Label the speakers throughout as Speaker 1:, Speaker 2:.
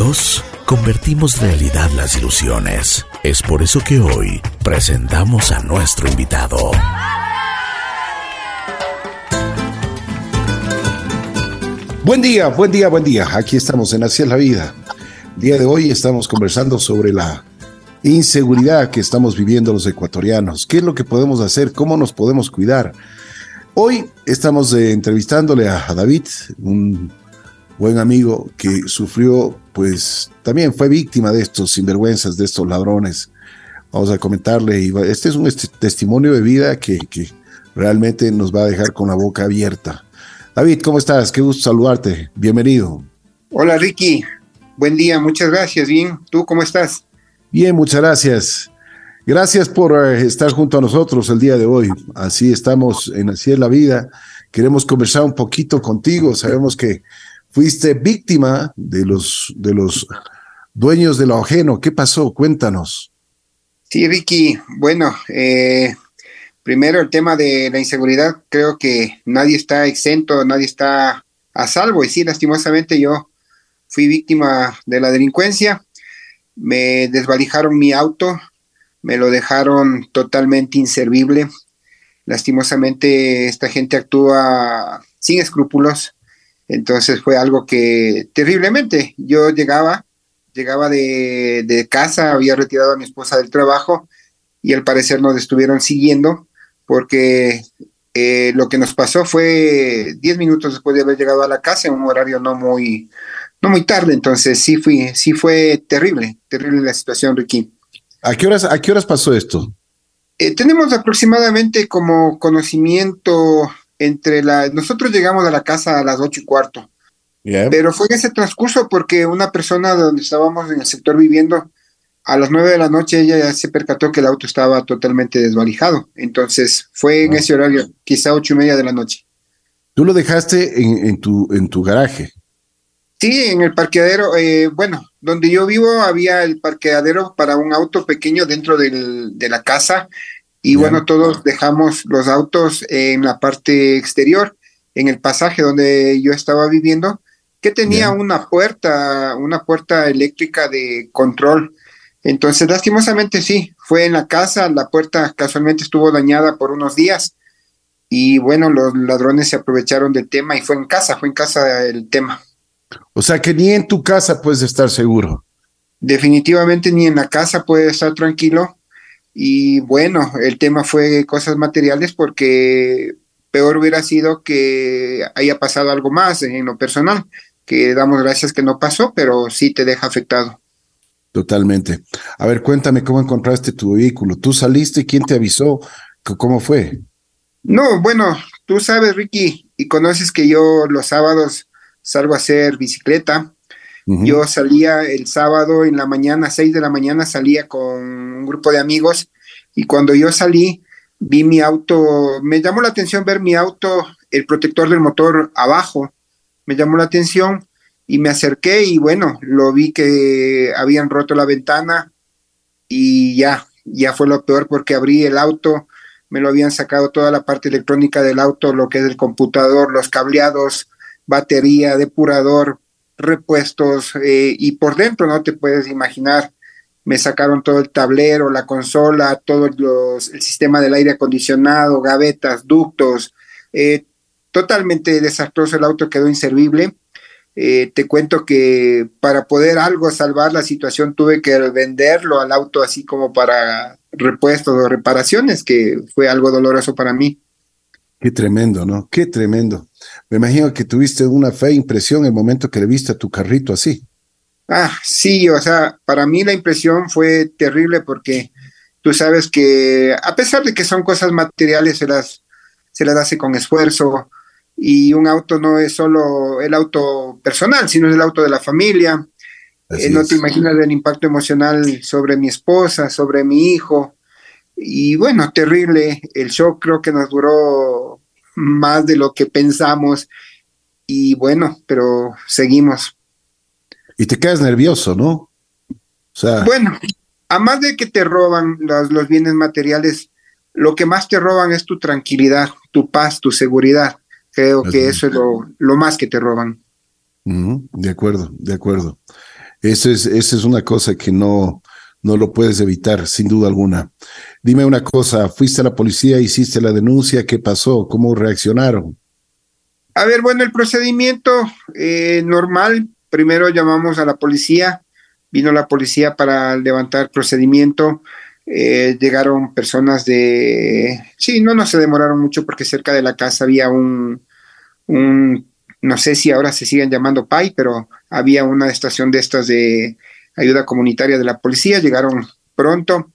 Speaker 1: Juntos convertimos realidad las ilusiones. Es por eso que hoy presentamos a nuestro invitado.
Speaker 2: Buen día, buen día, buen día. Aquí estamos en es la vida. Día de hoy estamos conversando sobre la inseguridad que estamos viviendo los ecuatorianos. ¿Qué es lo que podemos hacer? ¿Cómo nos podemos cuidar? Hoy estamos eh, entrevistándole a David, un buen amigo que sufrió, pues también fue víctima de estos sinvergüenzas, de estos ladrones. Vamos a comentarle, este es un testimonio de vida que, que realmente nos va a dejar con la boca abierta. David, ¿cómo estás? Qué gusto saludarte. Bienvenido.
Speaker 3: Hola Ricky, buen día, muchas gracias. Bien, ¿tú cómo estás?
Speaker 2: Bien, muchas gracias. Gracias por eh, estar junto a nosotros el día de hoy. Así estamos en Así es la vida. Queremos conversar un poquito contigo. Sabemos que fuiste víctima de los, de los dueños de lo ajeno. ¿Qué pasó? Cuéntanos.
Speaker 3: Sí, Ricky, bueno, eh, primero el tema de la inseguridad, creo que nadie está exento, nadie está a salvo. Y sí, lastimosamente yo fui víctima de la delincuencia, me desvalijaron mi auto, me lo dejaron totalmente inservible. Lastimosamente esta gente actúa sin escrúpulos, entonces fue algo que terriblemente, yo llegaba, llegaba de, casa, había retirado a mi esposa del trabajo y al parecer nos estuvieron siguiendo porque eh, lo que nos pasó fue 10 minutos después de haber llegado a la casa en un horario no muy, no muy tarde, entonces sí, fui, sí fue terrible, terrible la situación, Ricky.
Speaker 2: ¿A qué horas, a qué horas pasó esto?
Speaker 3: Eh, tenemos aproximadamente como conocimiento entre la... Nosotros llegamos a la casa a las ocho y cuarto. Pero fue en ese transcurso porque una persona donde estábamos en el sector viviendo, a las nueve de la noche ella ya se percató que el auto estaba totalmente desvalijado. Entonces fue en ah. ese horario, quizá ocho y media de la noche.
Speaker 2: ¿Tú lo dejaste en, en tu, en tu garaje?
Speaker 3: Sí, en el parqueadero. Eh, bueno, donde yo vivo había el parqueadero para un auto pequeño dentro del, de la casa y bueno, todos dejamos los autos en la parte exterior, en el pasaje donde yo estaba viviendo, que tenía una puerta, una puerta eléctrica de control. Entonces, lastimosamente sí, fue en la casa, la puerta casualmente estuvo dañada por unos días y bueno, los ladrones se aprovecharon del tema y fue en casa, fue en casa el tema.
Speaker 2: O sea que ni en tu casa puedes estar seguro.
Speaker 3: Definitivamente ni en la casa puedes estar tranquilo y bueno, el tema fue cosas materiales porque peor hubiera sido que haya pasado algo más en lo personal, que damos gracias que no pasó, pero sí te deja afectado.
Speaker 2: Totalmente. A ver, cuéntame cómo encontraste tu vehículo. ¿Tú saliste? ¿Quién te avisó? ¿Cómo fue?
Speaker 3: No, bueno, tú sabes, Ricky, y conoces que yo los sábados salgo a hacer bicicleta yo salía el sábado en la mañana, seis de la mañana, salía con un grupo de amigos y cuando yo salí, vi mi auto, me llamó la atención ver mi auto, el protector del motor abajo, me llamó la atención y me acerqué y bueno, lo vi que habían roto la ventana y ya, ya fue lo peor porque abrí el auto, me lo habían sacado toda la parte electrónica del auto, lo que es el computador, los cableados, batería, depurador, repuestos eh, y por dentro no te puedes imaginar me sacaron todo el tablero, la consola, todo el sistema del aire acondicionado, gavetas, ductos, eh, totalmente desastroso, el auto quedó inservible. Eh, te cuento que para poder algo salvar la situación tuve que venderlo al auto así como para repuestos o reparaciones, que fue algo doloroso para mí.
Speaker 2: Qué tremendo, ¿no? Qué tremendo. Me imagino que tuviste una fea impresión el momento que le viste a tu carrito así.
Speaker 3: Ah, sí, o sea, para mí la impresión fue terrible porque tú sabes que a pesar de que son cosas materiales, se las, se las hace con esfuerzo y un auto no es solo el auto personal, sino es el auto de la familia. Eh, no te imaginas el impacto emocional sobre mi esposa, sobre mi hijo. Y bueno, terrible. El shock creo que nos duró más de lo que pensamos. Y bueno, pero seguimos.
Speaker 2: Y te quedas nervioso, ¿no? O
Speaker 3: sea. Bueno, a más de que te roban los, los bienes materiales, lo que más te roban es tu tranquilidad, tu paz, tu seguridad. Creo que eso es lo, lo, más que te roban.
Speaker 2: de acuerdo, de acuerdo. Eso es, eso es una cosa que no, no lo puedes evitar, sin duda alguna. Dime una cosa, fuiste a la policía, hiciste la denuncia, ¿qué pasó? ¿Cómo reaccionaron?
Speaker 3: A ver, bueno, el procedimiento eh, normal, primero llamamos a la policía, vino la policía para levantar procedimiento, eh, llegaron personas de... Sí, no, no se demoraron mucho porque cerca de la casa había un, un no sé si ahora se siguen llamando PAI, pero había una estación de estas de ayuda comunitaria de la policía, llegaron pronto,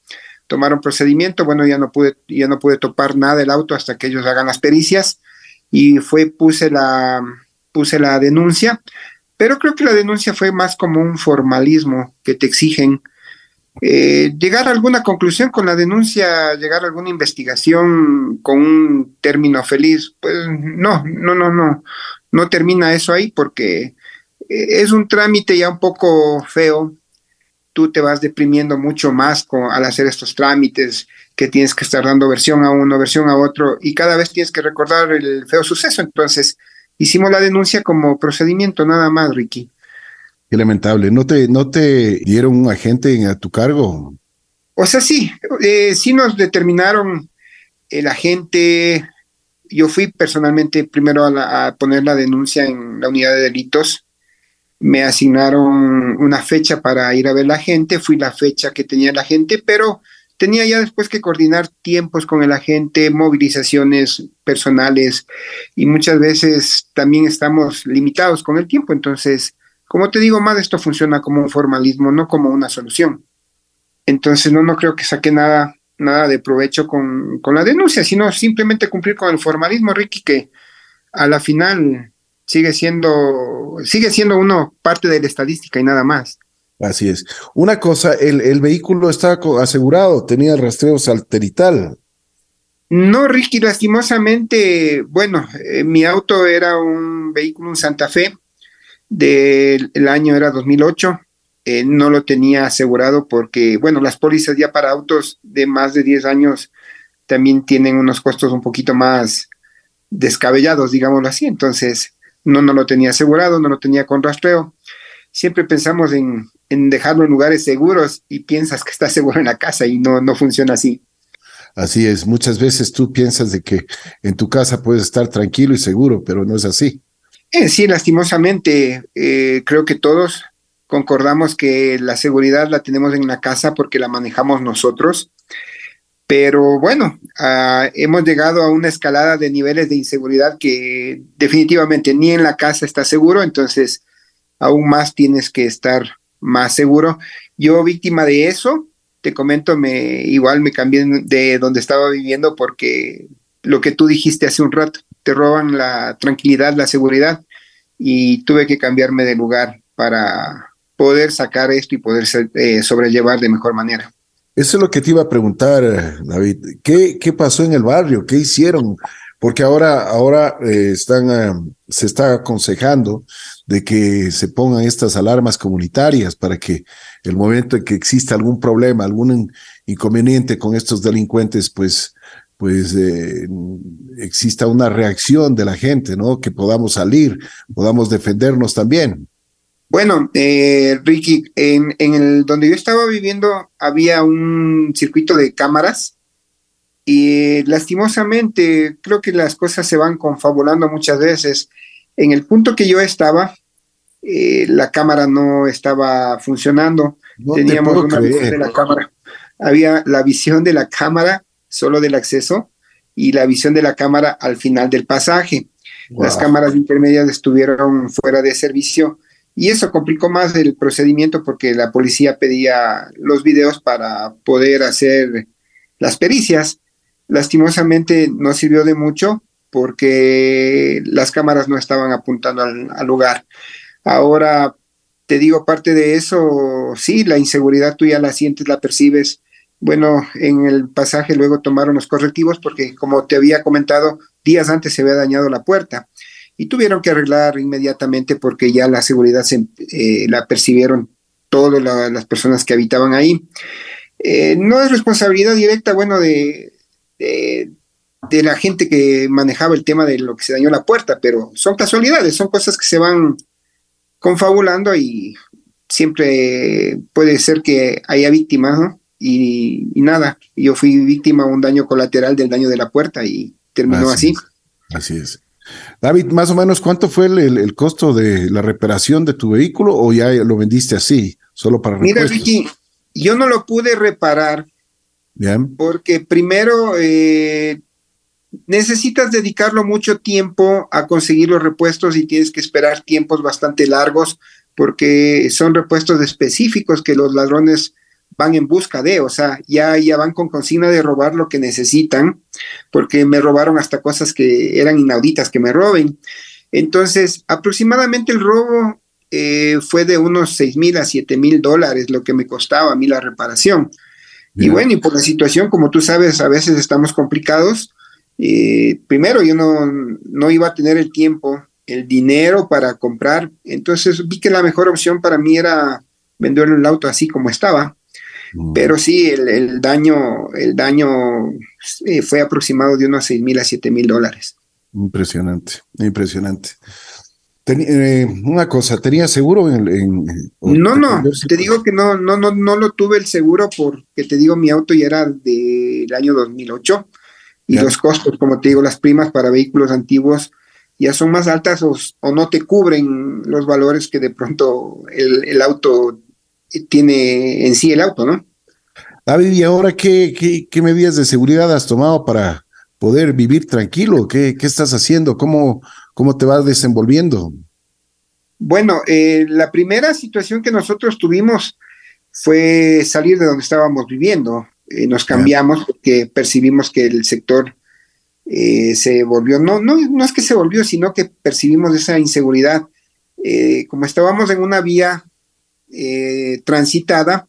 Speaker 3: tomaron procedimiento, bueno, ya no pude, ya no pude topar nada del auto hasta que ellos hagan las pericias y fue, puse la, puse la denuncia, pero creo que la denuncia fue más como un formalismo que te exigen eh, llegar a alguna conclusión con la denuncia, llegar a alguna investigación con un término feliz, pues no, no, no, no, no termina eso ahí porque eh, es un trámite ya un poco feo. Tú te vas deprimiendo mucho más con, al hacer estos trámites, que tienes que estar dando versión a uno, versión a otro, y cada vez tienes que recordar el feo suceso. Entonces, hicimos la denuncia como procedimiento, nada más, Ricky.
Speaker 2: Qué lamentable. ¿No te, no te dieron un agente a tu cargo?
Speaker 3: O sea, sí, eh, sí nos determinaron el agente. Yo fui personalmente primero a, a, poner la denuncia en la unidad de delitos. Me asignaron una fecha para ir a ver la gente. Fui la fecha que tenía la gente, pero tenía ya después que coordinar tiempos con el agente, movilizaciones personales y muchas veces también estamos limitados con el tiempo. Entonces, como te digo, más esto funciona como un formalismo, no como una solución. Entonces, no, no creo que saque nada, nada de provecho con, con la denuncia, sino simplemente cumplir con el formalismo, Ricky, que a la final sigue siendo, sigue siendo uno parte de la estadística y nada más.
Speaker 2: Así es. Una cosa, el, el vehículo está asegurado, tenía rastreo salterital.
Speaker 3: No, Ricky, lastimosamente, bueno, eh, mi auto era un vehículo, un Santa Fe, del el año era 2008. Eh, no lo tenía asegurado porque, bueno, las pólizas ya para autos de más de 10 años también tienen unos costos un poquito más descabellados, digámoslo así. Entonces, no, no lo tenía asegurado, no lo tenía con rastreo. Siempre pensamos en, en dejarlo en lugares seguros y piensas que está seguro en la casa y no, no funciona así.
Speaker 2: Así es, muchas veces tú piensas de que en tu casa puedes estar tranquilo y seguro, pero no es así.
Speaker 3: Eh, sí, lastimosamente, eh, creo que todos concordamos que la seguridad la tenemos en la casa porque la manejamos nosotros, pero bueno, uh, hemos llegado a una escalada de niveles de inseguridad que definitivamente ni en la casa está seguro, entonces aún más tienes que estar más seguro. Yo víctima de eso, te comento, me igual me cambié de donde estaba viviendo porque lo que tú dijiste hace un rato, te roban la tranquilidad, la seguridad y tuve que cambiarme de lugar para poder sacar esto y poder eh, sobrellevar de mejor manera.
Speaker 2: Eso es lo que te iba a preguntar, David. ¿Qué, qué pasó en el barrio? ¿Qué hicieron? Porque ahora, ahora eh, están, uh, se está aconsejando de que se pongan estas alarmas comunitarias para que el momento en que exista algún problema, algún inconveniente con estos delincuentes, pues, pues eh, exista una reacción de la gente, ¿no? Que podamos salir, podamos defendernos también.
Speaker 3: Bueno, eh, Ricky, en, en el donde yo estaba viviendo había un circuito de cámaras y lastimosamente creo que las cosas se van confabulando muchas veces en el punto que yo estaba, eh, la cámara no estaba funcionando. Teníamos una visión de la cámara. Había la visión de la cámara solo del acceso y la visión de la cámara al final del pasaje. Las cámaras intermedias estuvieron fuera de servicio y eso complicó más el procedimiento porque la policía pedía los videos para poder hacer las pericias. Lastimosamente no sirvió de mucho porque las cámaras no estaban apuntando al, lugar. Ahora, te digo, parte de eso, sí, la inseguridad tú ya la sientes, la percibes. Bueno, en el pasaje luego tomaron los correctivos porque, como te había comentado, días antes se había dañado la puerta y tuvieron que arreglar inmediatamente porque ya la seguridad se, eh, la percibieron todas las personas que habitaban ahí. Eh, no es responsabilidad directa, bueno, de, de la gente que manejaba el tema de lo que se dañó la puerta, pero son casualidades, son cosas que se van confabulando y siempre puede ser que haya víctimas, ¿no? Y, nada, yo fui víctima de un daño colateral del daño de la puerta y terminó así.
Speaker 2: Así es. David, más o menos, ¿cuánto fue el, costo de la reparación de tu vehículo o ya lo vendiste así, solo para
Speaker 3: Mira, Vicky, yo no lo pude reparar
Speaker 2: Bien.
Speaker 3: porque primero eh, necesitas dedicarlo mucho tiempo a conseguir los repuestos y tienes que esperar tiempos bastante largos porque son repuestos específicos que los ladrones van en busca de, o sea, ya, ya van con consigna de robar lo que necesitan, porque me robaron hasta cosas que eran inauditas que me roben. Entonces, aproximadamente el robo eh, fue de unos 6 mil a 7 mil dólares lo que me costaba a mí la reparación. Y bueno, y por la situación, como tú sabes, a veces estamos complicados. Eh, primero, yo no, no iba a tener el tiempo, el dinero para comprar, entonces vi que la mejor opción para mí era vender el auto así como estaba. Mm. Pero sí, el, daño, el daño eh, fue aproximado de unos 6 mil a 7 mil dólares.
Speaker 2: Impresionante, impresionante. Eh, una cosa, ¿tenía seguro en,
Speaker 3: No, no, te digo que no, no, no, no lo tuve el seguro porque te digo, mi auto ya era del año 2008 y los costos, como te digo, las primas para vehículos antiguos ya son más altas o, no te cubren los valores que de pronto el, el auto tiene en sí el auto, ¿no?
Speaker 2: David, ¿y ahora qué, qué, medidas de seguridad has tomado para poder vivir tranquilo? ¿Qué, qué estás haciendo? ¿Cómo, ¿Cómo te vas desenvolviendo?
Speaker 3: Bueno, eh, la primera situación que nosotros tuvimos fue salir de donde estábamos viviendo. Eh, nos cambiamos porque percibimos que el sector eh, se volvió, no, no, no es que se volvió, sino que percibimos esa inseguridad. como estábamos en una vía eh, transitada,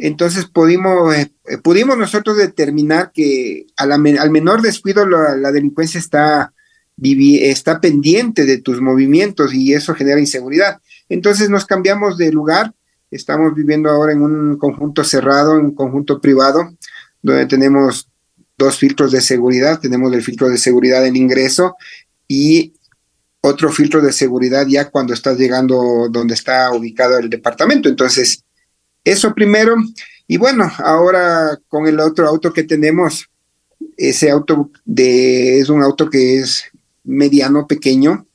Speaker 3: entonces pudimos, eh, pudimos nosotros determinar que al menor descuido la, delincuencia está, está pendiente de tus movimientos y eso genera inseguridad. Entonces nos cambiamos de lugar, estamos viviendo ahora en un conjunto cerrado, en un conjunto privado, donde tenemos dos filtros de seguridad, tenemos el filtro de seguridad en ingreso y otro filtro de seguridad ya cuando estás llegando donde está ubicado el departamento. Entonces, eso primero. Y bueno, ahora con el otro auto que tenemos, ese auto de, es un auto que es mediano, pequeño.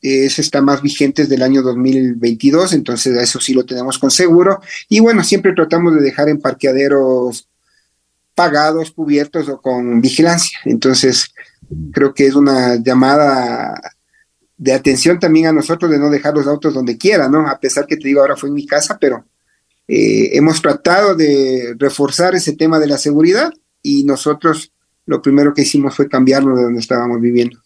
Speaker 3: Ese está más vigente desde el año 2022, entonces eso sí lo tenemos con seguro. Y bueno, siempre tratamos de dejar en parqueaderos pagados, cubiertos o con vigilancia. Entonces, creo que es una llamada de atención también a nosotros de no dejar los autos donde quiera, ¿no? A pesar que te digo, ahora fue en mi casa, pero eh, hemos tratado de reforzar ese tema de la seguridad y nosotros lo primero que hicimos fue cambiarlo de donde estábamos viviendo.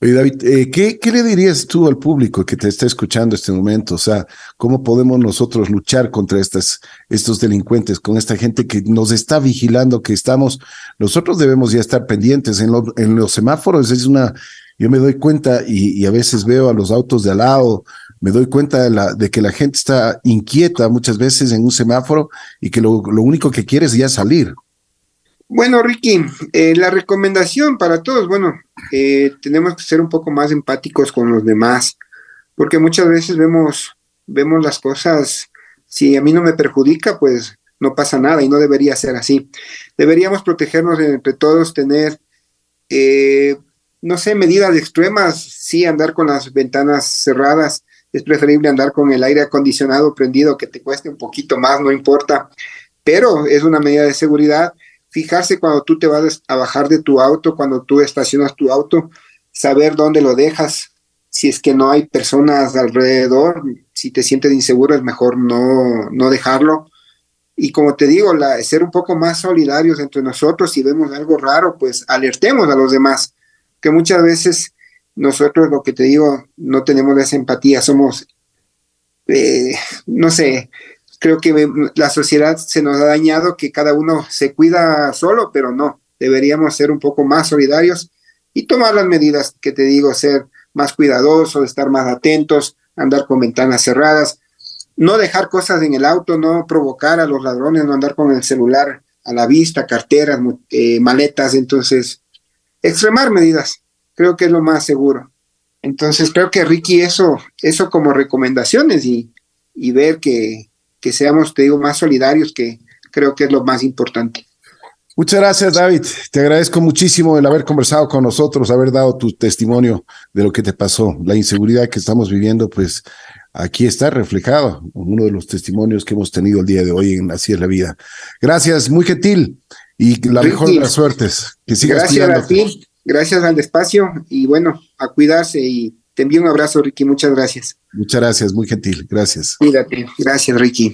Speaker 2: David, eh, ¿qué, ¿qué, le dirías tú al público que te está escuchando este momento? O sea, ¿cómo podemos nosotros luchar contra estas, estos delincuentes, con esta gente que nos está vigilando, que estamos, nosotros debemos ya estar pendientes en, en los semáforos, es una yo me doy cuenta y, a veces veo a los autos de al lado, me doy cuenta de, que la gente está inquieta muchas veces en un semáforo y que lo, único que quiere es ya salir.
Speaker 3: Bueno, Ricky, eh, la recomendación para todos, bueno, eh, tenemos que ser un poco más empáticos con los demás, porque muchas veces vemos, vemos las cosas, si a mí no me perjudica, pues no pasa nada y no debería ser así. Deberíamos protegernos entre todos, tener eh, no sé, medidas extremas, sí, andar con las ventanas cerradas, es preferible andar con el aire acondicionado prendido, que te cueste un poquito más, no importa, pero es una medida de seguridad. Fijarse cuando tú te vas a bajar de tu auto, cuando tú estacionas tu auto, saber dónde lo dejas, si es que no hay personas alrededor, si te sientes inseguro es mejor no, no dejarlo. Y como te digo, la, ser un poco más solidarios entre nosotros, si vemos algo raro, pues alertemos a los demás que muchas veces nosotros, lo que te digo, no tenemos esa empatía, somos, eh, no sé, creo que la sociedad se nos ha dañado, que cada uno se cuida solo, pero no, deberíamos ser un poco más solidarios y tomar las medidas que te digo, ser más cuidadosos, estar más atentos, andar con ventanas cerradas, no dejar cosas en el auto, no provocar a los ladrones, no andar con el celular a la vista, carteras, eh, maletas, entonces extremar medidas, creo que es lo más seguro. Entonces creo que Ricky eso, eso como recomendaciones y, y ver que, que seamos, te digo, más solidarios, que creo que es lo más importante.
Speaker 2: Muchas gracias, David. Te agradezco muchísimo el haber conversado con nosotros, haber dado tu testimonio de lo que te pasó. La inseguridad que estamos viviendo, pues aquí está reflejado, uno de los testimonios que hemos tenido el día de hoy en Así es la vida. Gracias, muy gentil y la mejor de las suertes. Que sigas
Speaker 3: Gracias a ti, gracias al espacio y bueno, a cuidarse y te envío un abrazo, Ricky. Muchas gracias.
Speaker 2: Muchas gracias, muy gentil. Gracias.
Speaker 3: Cuídate. Gracias, Ricky.